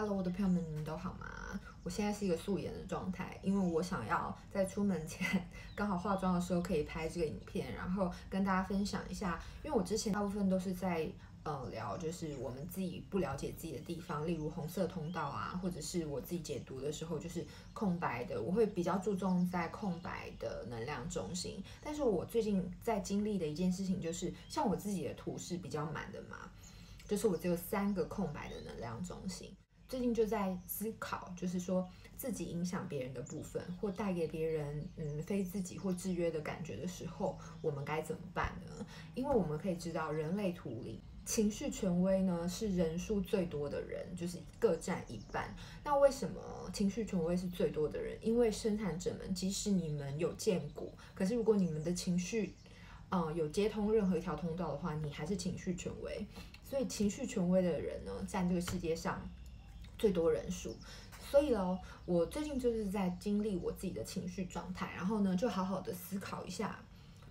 Hello，我的朋友们，你们都好吗？我现在是一个素颜的状态，因为我想要在出门前刚好化妆的时候可以拍这个影片，然后跟大家分享一下。因为我之前大部分都是在呃聊，就是我们自己不了解自己的地方，例如红色通道啊，或者是我自己解读的时候就是空白的，我会比较注重在空白的能量中心。但是我最近在经历的一件事情就是，像我自己的图是比较满的嘛，就是我只有三个空白的能量中心。最近就在思考，就是说自己影响别人的部分，或带给别人嗯非自己或制约的感觉的时候，我们该怎么办呢？因为我们可以知道，人类图里情绪权威呢是人数最多的人，就是各占一半。那为什么情绪权威是最多的人？因为生产者们即使你们有荐骨，可是如果你们的情绪嗯、呃、有接通任何一条通道的话，你还是情绪权威。所以情绪权威的人呢，占这个世界上。最多人数，所以呢，我最近就是在经历我自己的情绪状态，然后呢，就好好的思考一下，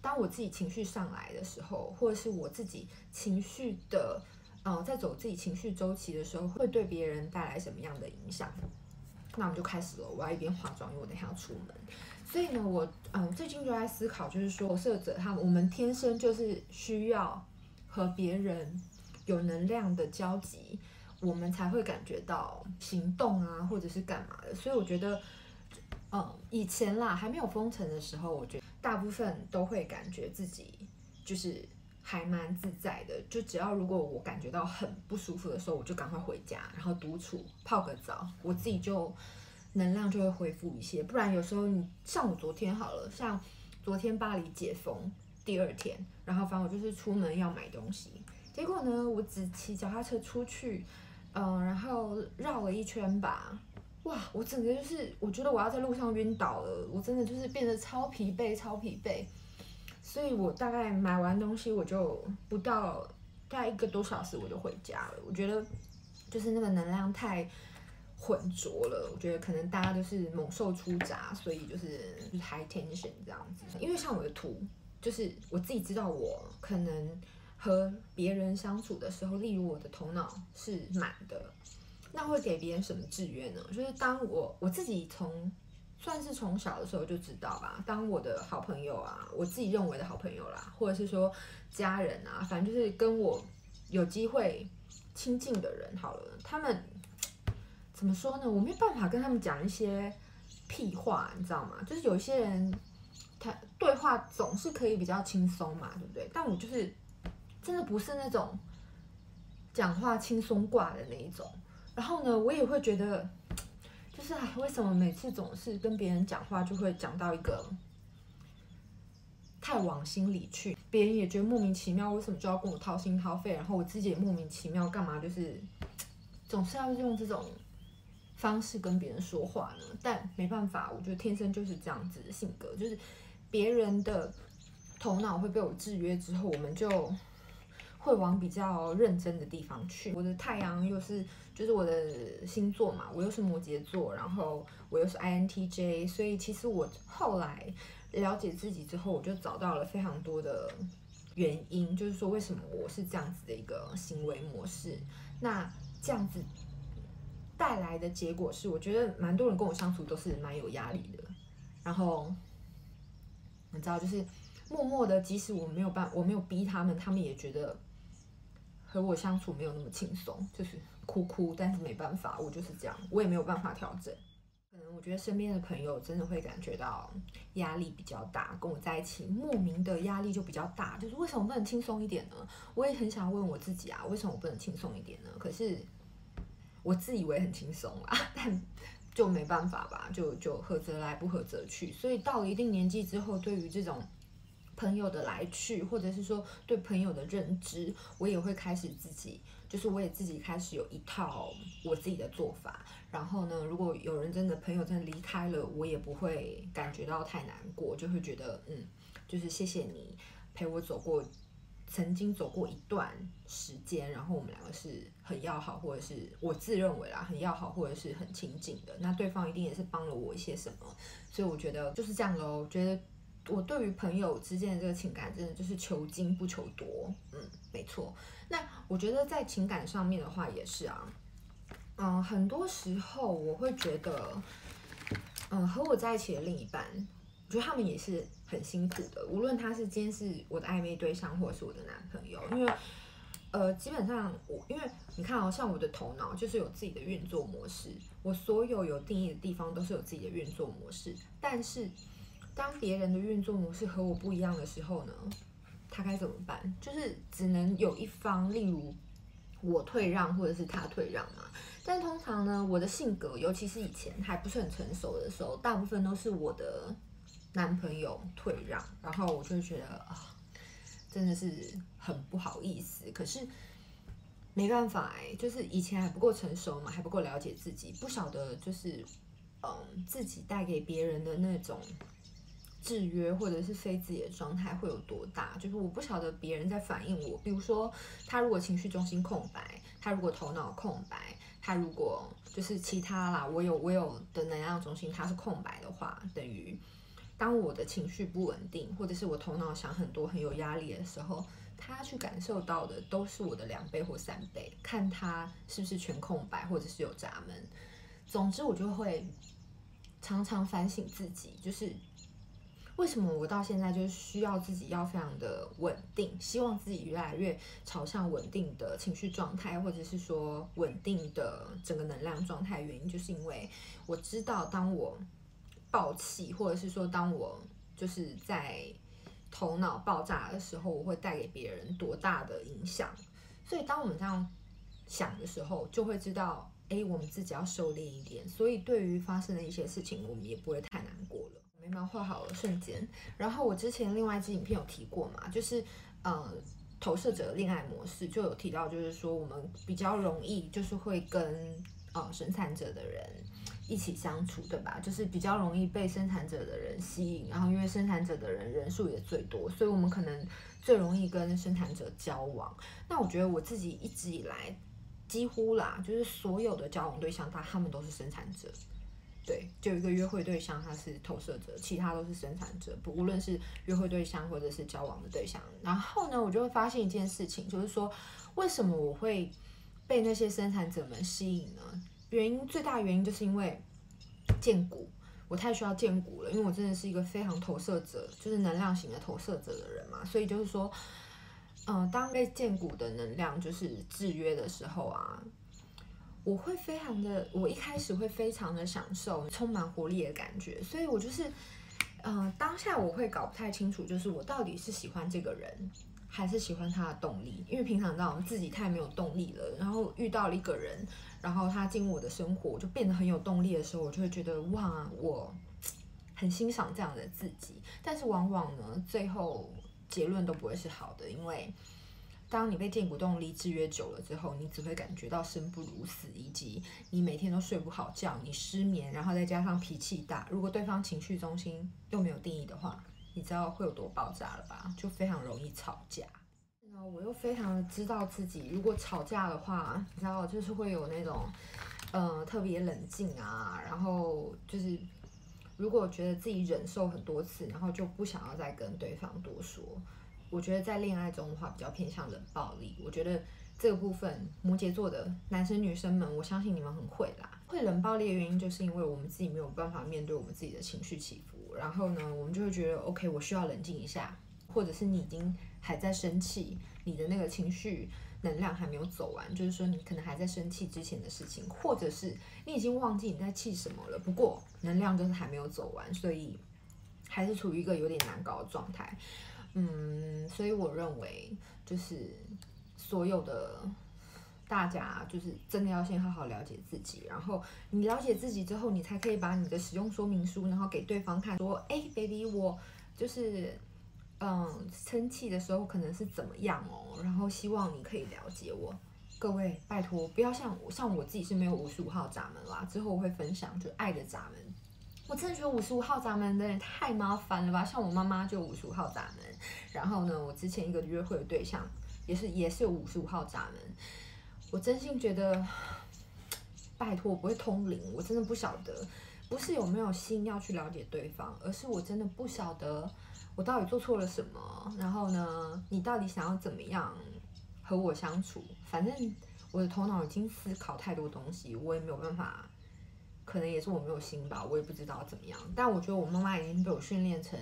当我自己情绪上来的时候，或者是我自己情绪的，呃，在走自己情绪周期的时候，会对别人带来什么样的影响？那我们就开始了，我要一边化妆，因为我等下要出门。所以呢，我嗯、最近就在思考，就是说，投射者他们，我们天生就是需要和别人有能量的交集。我们才会感觉到行动啊，或者是干嘛的。所以我觉得，嗯，以前啦，还没有封城的时候，我觉得大部分都会感觉自己就是还蛮自在的。就只要如果我感觉到很不舒服的时候，我就赶快回家，然后独处泡个澡，我自己就能量就会恢复一些。不然有时候你像我昨天好了，像昨天巴黎解封第二天，然后反正我就是出门要买东西，结果呢，我只骑脚踏车出去。嗯，然后绕了一圈吧，哇，我整个就是，我觉得我要在路上晕倒了，我真的就是变得超疲惫，超疲惫。所以我大概买完东西，我就不到大概一个多小时，我就回家了。我觉得就是那个能量太浑浊了，我觉得可能大家都是猛兽出闸，所以就是 high tension 这样子。因为像我的图，就是我自己知道我可能。和别人相处的时候，例如我的头脑是满的，那会给别人什么制约呢？就是当我我自己从算是从小的时候就知道吧，当我的好朋友啊，我自己认为的好朋友啦，或者是说家人啊，反正就是跟我有机会亲近的人，好了，他们怎么说呢？我没办法跟他们讲一些屁话，你知道吗？就是有些人他对话总是可以比较轻松嘛，对不对？但我就是。真的不是那种讲话轻松挂的那一种，然后呢，我也会觉得，就是啊，为什么每次总是跟别人讲话就会讲到一个太往心里去，别人也觉得莫名其妙，为什么就要跟我掏心掏肺，然后我自己也莫名其妙干嘛，就是总是要用这种方式跟别人说话呢？但没办法，我觉得天生就是这样子的性格，就是别人的头脑会被我制约之后，我们就。会往比较认真的地方去。我的太阳又是，就是我的星座嘛，我又是摩羯座，然后我又是 INTJ，所以其实我后来了解自己之后，我就找到了非常多的原因，就是说为什么我是这样子的一个行为模式。那这样子带来的结果是，我觉得蛮多人跟我相处都是蛮有压力的。然后你知道，就是默默的，即使我没有办，我没有逼他们，他们也觉得。和我相处没有那么轻松，就是哭哭，但是没办法，我就是这样，我也没有办法调整。可能我觉得身边的朋友真的会感觉到压力比较大，跟我在一起莫名的压力就比较大，就是为什么不能轻松一点呢？我也很想问我自己啊，为什么我不能轻松一点呢？可是我自以为很轻松啦，但就没办法吧，就就合则来，不合则去。所以到了一定年纪之后，对于这种。朋友的来去，或者是说对朋友的认知，我也会开始自己，就是我也自己开始有一套我自己的做法。然后呢，如果有人真的朋友真的离开了，我也不会感觉到太难过，就会觉得嗯，就是谢谢你陪我走过，曾经走过一段时间，然后我们两个是很要好，或者是我自认为啦很要好，或者是很亲近的。那对方一定也是帮了我一些什么，所以我觉得就是这样喽。觉得。我对于朋友之间的这个情感，真的就是求精不求多，嗯，没错。那我觉得在情感上面的话，也是啊，嗯，很多时候我会觉得，嗯，和我在一起的另一半，我觉得他们也是很辛苦的。无论他是今天是我的暧昧对象，或是我的男朋友，因为，呃，基本上我因为你看哦，像我的头脑就是有自己的运作模式，我所有有定义的地方都是有自己的运作模式。但是，当别人的运作模式和我不一样的时候呢，他该怎么办？就是只能有一方，例如。我退让，或者是他退让嘛？但通常呢，我的性格，尤其是以前还不是很成熟的时候，大部分都是我的男朋友退让，然后我就觉得啊，真的是很不好意思。可是没办法哎，就是以前还不够成熟嘛，还不够了解自己，不晓得就是嗯，自己带给别人的那种。制约或者是非自己的状态会有多大？就是我不晓得别人在反映我。比如说，他如果情绪中心空白，他如果头脑空白，他如果就是其他啦，我有我有的能量中心它是空白的话，等于当我的情绪不稳定，或者是我头脑想很多很有压力的时候，他去感受到的都是我的两倍或三倍。看他是不是全空白，或者是有闸门。总之，我就会常常反省自己，就是。为什么我到现在就是需要自己要非常的稳定，希望自己越来越朝向稳定的情绪状态，或者是说稳定的整个能量状态？原因就是因为我知道，当我爆气，或者是说当我就是在头脑爆炸的时候，我会带给别人多大的影响。所以当我们这样想的时候，就会知道，哎，我们自己要收敛一点。所以对于发生的一些事情，我们也不会太难过了。眉毛画好了，瞬间。然后我之前另外一支影片有提过嘛，就是呃投射者的恋爱模式，就有提到，就是说我们比较容易就是会跟呃生产者的人一起相处，对吧？就是比较容易被生产者的人吸引，然后因为生产者的人人数也最多，所以我们可能最容易跟生产者交往。那我觉得我自己一直以来几乎啦，就是所有的交往对象，他他们都是生产者。对，就一个约会对象，他是投射者，其他都是生产者。不，无论是约会对象或者是交往的对象。然后呢，我就会发现一件事情，就是说，为什么我会被那些生产者们吸引呢？原因最大原因就是因为荐骨，我太需要荐骨了，因为我真的是一个非常投射者，就是能量型的投射者的人嘛。所以就是说，嗯、呃，当被荐骨的能量就是制约的时候啊。我会非常的，我一开始会非常的享受充满活力的感觉，所以我就是，呃，当下我会搞不太清楚，就是我到底是喜欢这个人，还是喜欢他的动力，因为平常让我们自己太没有动力了，然后遇到了一个人，然后他进入我的生活，就变得很有动力的时候，我就会觉得哇，我很欣赏这样的自己，但是往往呢，最后结论都不会是好的，因为。当你被荐骨动力制约久了之后，你只会感觉到生不如死，以及你每天都睡不好觉，你失眠，然后再加上脾气大。如果对方情绪中心又没有定义的话，你知道会有多爆炸了吧？就非常容易吵架。那我又非常的知道自己，如果吵架的话，你知道就是会有那种，呃，特别冷静啊，然后就是如果觉得自己忍受很多次，然后就不想要再跟对方多说。我觉得在恋爱中的话，比较偏向冷暴力。我觉得这个部分，摩羯座的男生女生们，我相信你们很会啦。会冷暴力的原因，就是因为我们自己没有办法面对我们自己的情绪起伏，然后呢，我们就会觉得，OK，我需要冷静一下，或者是你已经还在生气，你的那个情绪能量还没有走完，就是说你可能还在生气之前的事情，或者是你已经忘记你在气什么了，不过能量就是还没有走完，所以还是处于一个有点难搞的状态。嗯，所以我认为就是所有的大家就是真的要先好好了解自己，然后你了解自己之后，你才可以把你的使用说明书，然后给对方看，说，哎，baby，我就是嗯生气的时候可能是怎么样哦，然后希望你可以了解我。各位拜托不要像我，像我自己是没有五十五号闸门啦，之后我会分享就爱的闸门。我真的觉得五十五号闸门的人太麻烦了吧？像我妈妈就五十五号闸门，然后呢，我之前一个约会的对象也是也是有五十五号闸门。我真心觉得，拜托我不会通灵，我真的不晓得，不是有没有心要去了解对方，而是我真的不晓得我到底做错了什么。然后呢，你到底想要怎么样和我相处？反正。我的头脑已经思考太多东西，我也没有办法，可能也是我没有心吧，我也不知道怎么样。但我觉得我妈妈已经被我训练成，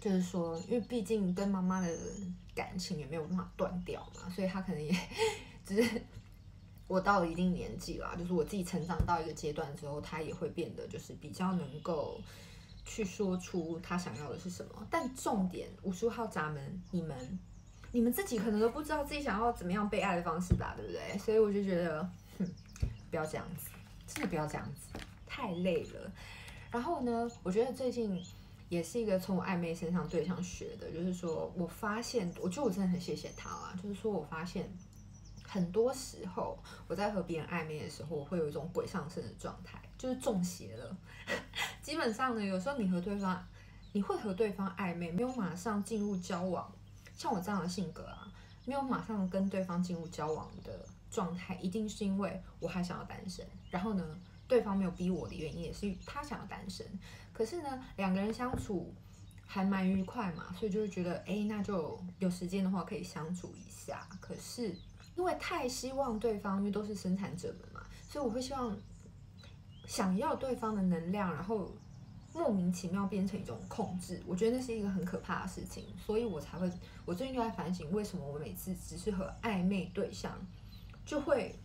就是说，因为毕竟跟妈妈的感情也没有办法断掉嘛，所以她可能也只是我到了一定年纪啦，就是我自己成长到一个阶段之后，她也会变得就是比较能够去说出她想要的是什么。但重点，五十五号闸门，你们。你们自己可能都不知道自己想要怎么样被爱的方式吧，对不对？所以我就觉得，哼，不要这样子，真的不要这样子，太累了。然后呢，我觉得最近也是一个从我暧昧身上对象学的，就是说我发现，我觉得我真的很谢谢他啦。就是说我发现，很多时候我在和别人暧昧的时候，我会有一种鬼上身的状态，就是中邪了。基本上呢，有时候你和对方，你会和对方暧昧，没有马上进入交往。像我这样的性格啊，没有马上跟对方进入交往的状态，一定是因为我还想要单身。然后呢，对方没有逼我的原因也是他想要单身。可是呢，两个人相处还蛮愉快嘛，所以就会觉得，哎，那就有时间的话可以相处一下。可是因为太希望对方，因为都是生产者们嘛，所以我会希望想要对方的能量，然后。莫名其妙变成一种控制，我觉得那是一个很可怕的事情，所以我才会，我最近就在反省，为什么我每次只是和暧昧对象，就会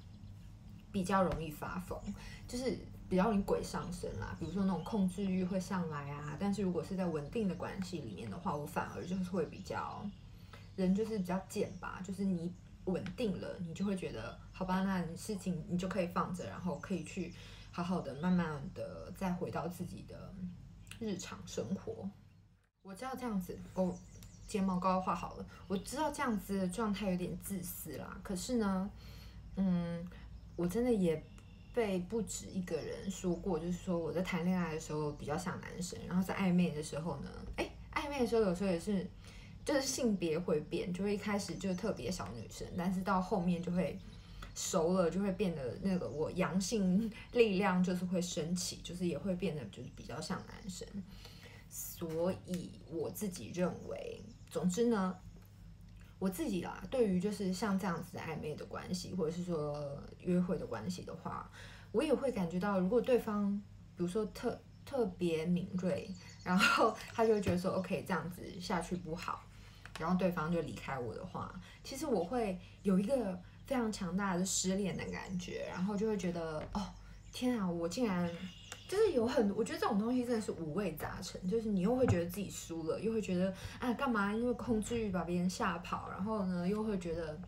比较容易发疯，就是比较容易鬼上身啦。比如说那种控制欲会上来啊，但是如果是在稳定的关系里面的话，我反而就是会比较，人就是比较贱吧，就是你稳定了，你就会觉得，好吧，那你事情你就可以放着，然后可以去。好好的，慢慢的再回到自己的日常生活。我知道这样子，哦，睫毛膏画好了。我知道这样子的状态有点自私啦，可是呢，嗯，我真的也被不止一个人说过，就是说我在谈恋爱的时候比较像男生，然后在暧昧的时候呢，哎，暧昧的时候有时候也是，就是性别会变，就会一开始就特别小女生，但是到后面就会。熟了就会变得那个，我阳性力量就是会升起，就是也会变得就是比较像男生。所以我自己认为，总之呢，我自己啦，对于就是像这样子暧昧的关系，或者是说约会的关系的话，我也会感觉到，如果对方比如说特特别敏锐，然后 他就会觉得说，OK，这样子下去不好，然后对方就离开我的话，其实我会有一个。非常强大的失恋的感觉，然后就会觉得哦，天啊，我竟然就是有很多，我觉得这种东西真的是五味杂陈，就是你又会觉得自己输了，又会觉得啊，干嘛因为控制欲把别人吓跑，然后呢又会觉得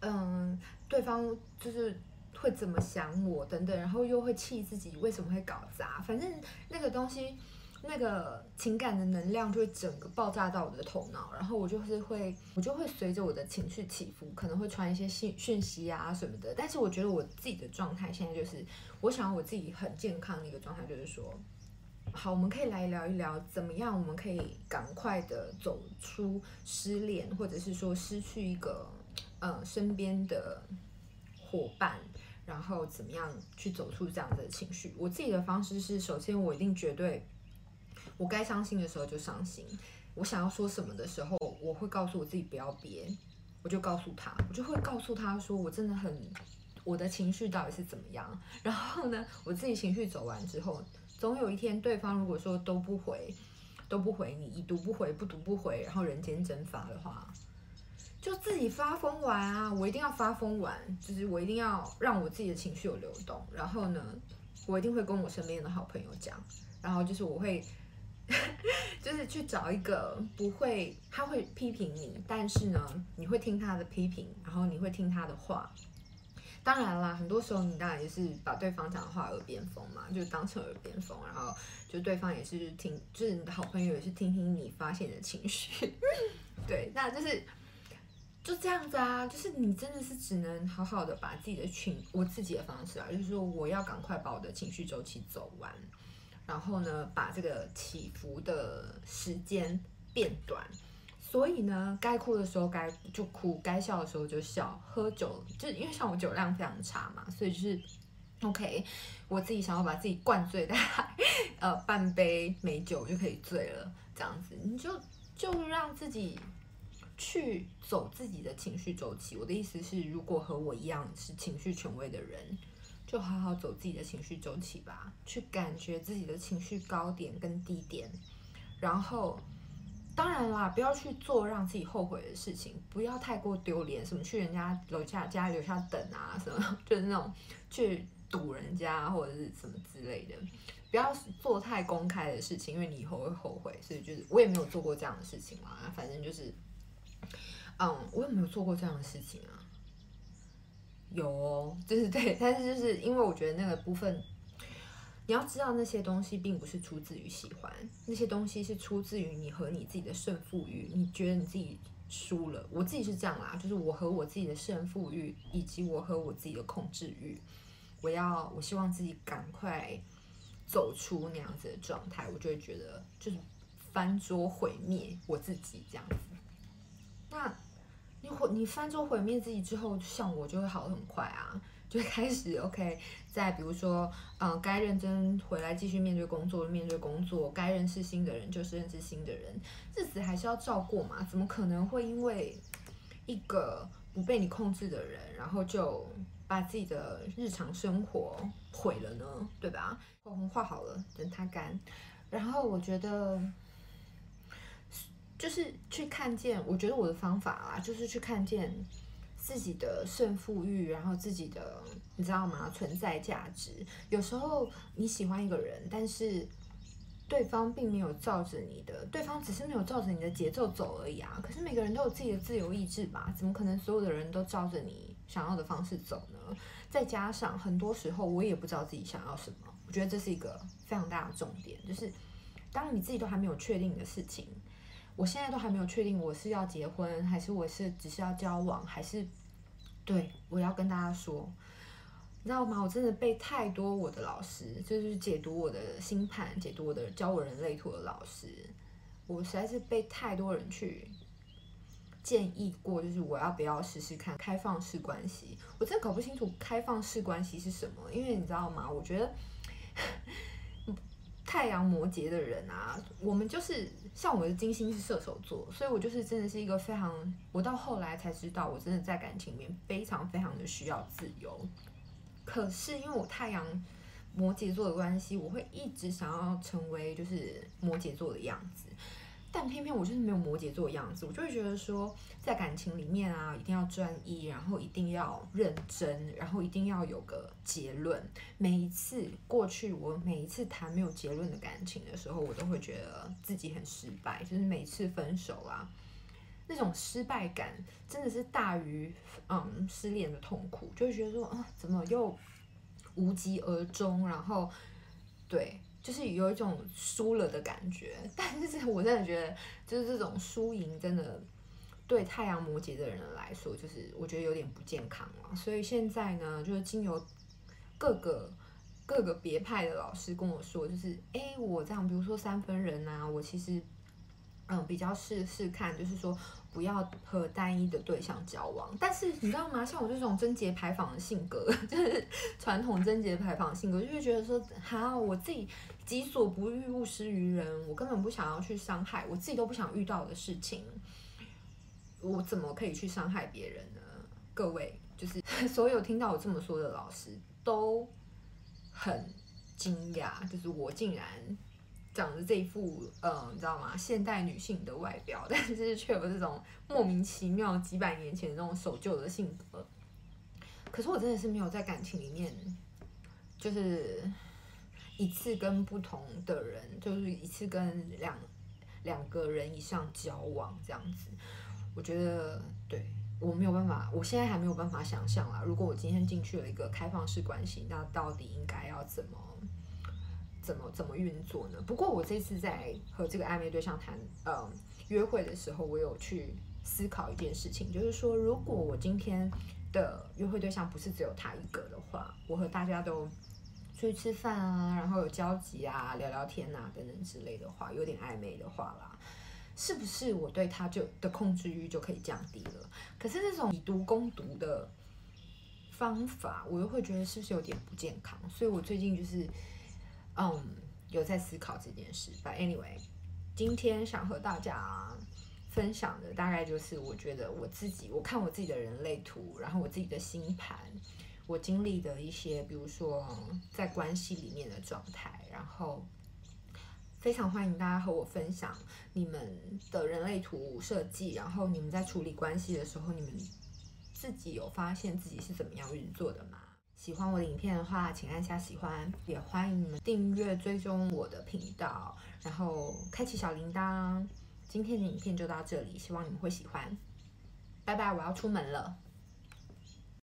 嗯，对方就是会怎么想我等等，然后又会气自己为什么会搞砸，反正那个东西。那个情感的能量就会整个爆炸到我的头脑，然后我就是会，我就会随着我的情绪起伏，可能会传一些信讯息啊什么的。但是我觉得我自己的状态现在就是，我想我自己很健康的一个状态，就是说，好，我们可以来聊一聊，怎么样我们可以赶快的走出失恋，或者是说失去一个呃身边的伙伴，然后怎么样去走出这样的情绪。我自己的方式是，首先我一定绝对。我该伤心的时候就伤心，我想要说什么的时候，我会告诉我自己不要憋，我就告诉他，我就会告诉他说，我真的很，我的情绪到底是怎么样。然后呢，我自己情绪走完之后，总有一天对方如果说都不回，都不回你，已读不回，不读不回，然后人间蒸发的话，就自己发疯完啊！我一定要发疯完，就是我一定要让我自己的情绪有流动。然后呢，我一定会跟我身边的好朋友讲，然后就是我会。就是去找一个不会，他会批评你，但是呢，你会听他的批评，然后你会听他的话。当然啦，很多时候你当然也是把对方讲的话耳边风嘛，就当成耳边风，然后就对方也是听，就是你的好朋友也是听听你发泄的情绪。对，那就是就这样子啊，就是你真的是只能好好的把自己的情，我自己的方式啊，就是说我要赶快把我的情绪周期走完。然后呢，把这个起伏的时间变短，所以呢，该哭的时候该就哭，该笑的时候就笑。喝酒就因为像我酒量非常差嘛，所以就是 OK，我自己想要把自己灌醉，大概呃半杯美酒就可以醉了，这样子，你就就让自己去走自己的情绪周期。我的意思是，如果和我一样是情绪权威的人，就好好走自己的情绪周期吧，去感觉自己的情绪高点跟低点，然后。当然啦，不要去做让自己后悔的事情，不要太过丢脸，什么去人家楼下家楼下等啊，什么就是那种去堵人家或者是什么之类的，不要做太公开的事情，因为你以后会后悔。所以就是我也没有做过这样的事情嘛，反正就是，嗯，我也没有做过这样的事情啊，有哦，就是对，但是就是因为我觉得那个部分。你要知道那些东西并不是出自于喜欢，那些东西是出自于你和你自己的胜负欲。你觉得你自己输了，我自己是这样啦，就是我和我自己的胜负欲，以及我和我自己的控制欲，我要我希望自己赶快走出那样子的状态，我就会觉得就是翻桌毁灭我自己这样子。那你毁你翻桌毁灭自己之后，像我就会好很快啊。就开始 OK，再比如说，嗯，该认真回来继续面对工作，面对工作；该认识新的人，就是认识新的人。日子还是要照过嘛，怎么可能会因为一个不被你控制的人，然后就把自己的日常生活毁了呢？对吧？口红画好了，等它干。然后我觉得，就是去看见，我觉得我的方法啊，就是去看见。自己的胜负欲，然后自己的，你知道吗？存在价值。有时候你喜欢一个人，但是对方并没有照着你的，对方只是没有照着你的节奏走而已啊。可是每个人都有自己的自由意志吧？怎么可能所有的人都照着你想要的方式走呢？再加上很多时候我也不知道自己想要什么。我觉得这是一个非常大的重点，就是当你自己都还没有确定的事情。我现在都还没有确定我是要结婚，还是我是只是要交往，还是对，我要跟大家说，你知道吗？我真的被太多我的老师，就是解读我的星盘、解读我的教我人类图的老师，我实在是被太多人去建议过，就是我要不要试试看开放式关系。我真的搞不清楚开放式关系是什么，因为你知道吗？我觉得。太阳摩羯的人啊，我们就是像我的金星是射手座，所以我就是真的是一个非常，我到后来才知道，我真的在感情里面非常非常的需要自由。可是因为我太阳摩羯座的关系，我会一直想要成为就是摩羯座的样子。但偏偏我就是没有摩羯座的样子，我就会觉得说，在感情里面啊，一定要专一，然后一定要认真，然后一定要有个结论。每一次过去，我每一次谈没有结论的感情的时候，我都会觉得自己很失败。就是每次分手啊，那种失败感真的是大于嗯失恋的痛苦，就会觉得说啊，怎么又无疾而终？然后对。就是有一种输了的感觉，但是我真的觉得，就是这种输赢真的对太阳摩羯的人来说，就是我觉得有点不健康了。所以现在呢，就是经由各个各个别派的老师跟我说，就是哎，我这样，比如说三分人啊，我其实嗯比较试试看，就是说。不要和单一的对象交往，但是你知道吗？像我这种贞节牌坊的性格，就是传统贞节牌坊的性格，就会觉得说，好，我自己己所不欲，勿施于人，我根本不想要去伤害我自己都不想遇到的事情，我怎么可以去伤害别人呢？各位，就是 所有听到我这么说的老师都很惊讶，就是我竟然。长着这一副，嗯，你知道吗？现代女性的外表，但是却有这种莫名其妙几百年前那种守旧的性格。可是我真的是没有在感情里面，就是一次跟不同的人，就是一次跟两两个人以上交往这样子。我觉得，对，我没有办法，我现在还没有办法想象啦。如果我今天进去了一个开放式关系，那到底应该要怎么？怎么怎么运作呢？不过我这次在和这个暧昧对象谈，嗯，约会的时候，我有去思考一件事情，就是说，如果我今天的约会对象不是只有他一个的话，我和大家都出去吃饭啊，然后有交集啊，聊聊天啊等等之类的话，有点暧昧的话啦，是不是我对他就的控制欲就可以降低了？可是这种以毒攻毒的方法，我又会觉得是不是有点不健康？所以我最近就是。嗯有在思考这件事。But anyway，今天想和大家分享的大概就是，我觉得我自己，我看我自己的人类图，然后我自己的星盘，我经历的一些，比如说在关系里面的状态，然后非常欢迎大家和我分享你们的人类图设计，然后你们在处理关系的时候，你们自己有发现自己是怎么样运作的吗？喜欢我的影片的话，请按下喜欢，也欢迎你们订阅追踪我的频道，然后开启小铃铛。今天的影片就到这里，希望你们会喜欢。拜拜，我要出门了。